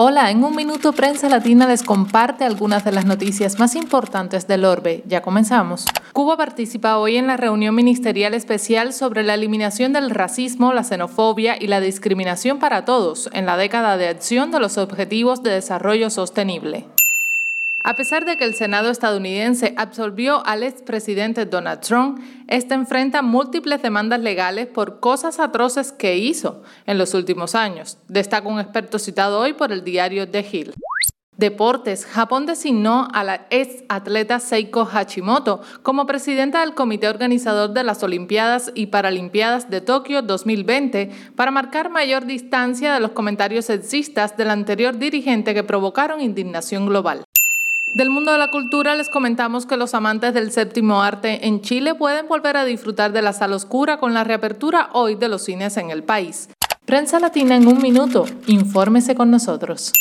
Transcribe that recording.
Hola, en un minuto Prensa Latina les comparte algunas de las noticias más importantes del orbe. Ya comenzamos. Cuba participa hoy en la reunión ministerial especial sobre la eliminación del racismo, la xenofobia y la discriminación para todos en la década de acción de los Objetivos de Desarrollo Sostenible. A pesar de que el Senado estadounidense absolvió al expresidente Donald Trump, este enfrenta múltiples demandas legales por cosas atroces que hizo en los últimos años, destaca un experto citado hoy por el diario The Hill. Deportes. Japón designó a la ex atleta Seiko Hashimoto como presidenta del comité organizador de las Olimpiadas y Paralimpiadas de Tokio 2020 para marcar mayor distancia de los comentarios sexistas del anterior dirigente que provocaron indignación global. Del mundo de la cultura les comentamos que los amantes del séptimo arte en Chile pueden volver a disfrutar de la sala oscura con la reapertura hoy de los cines en el país. Prensa Latina en un minuto, infórmese con nosotros.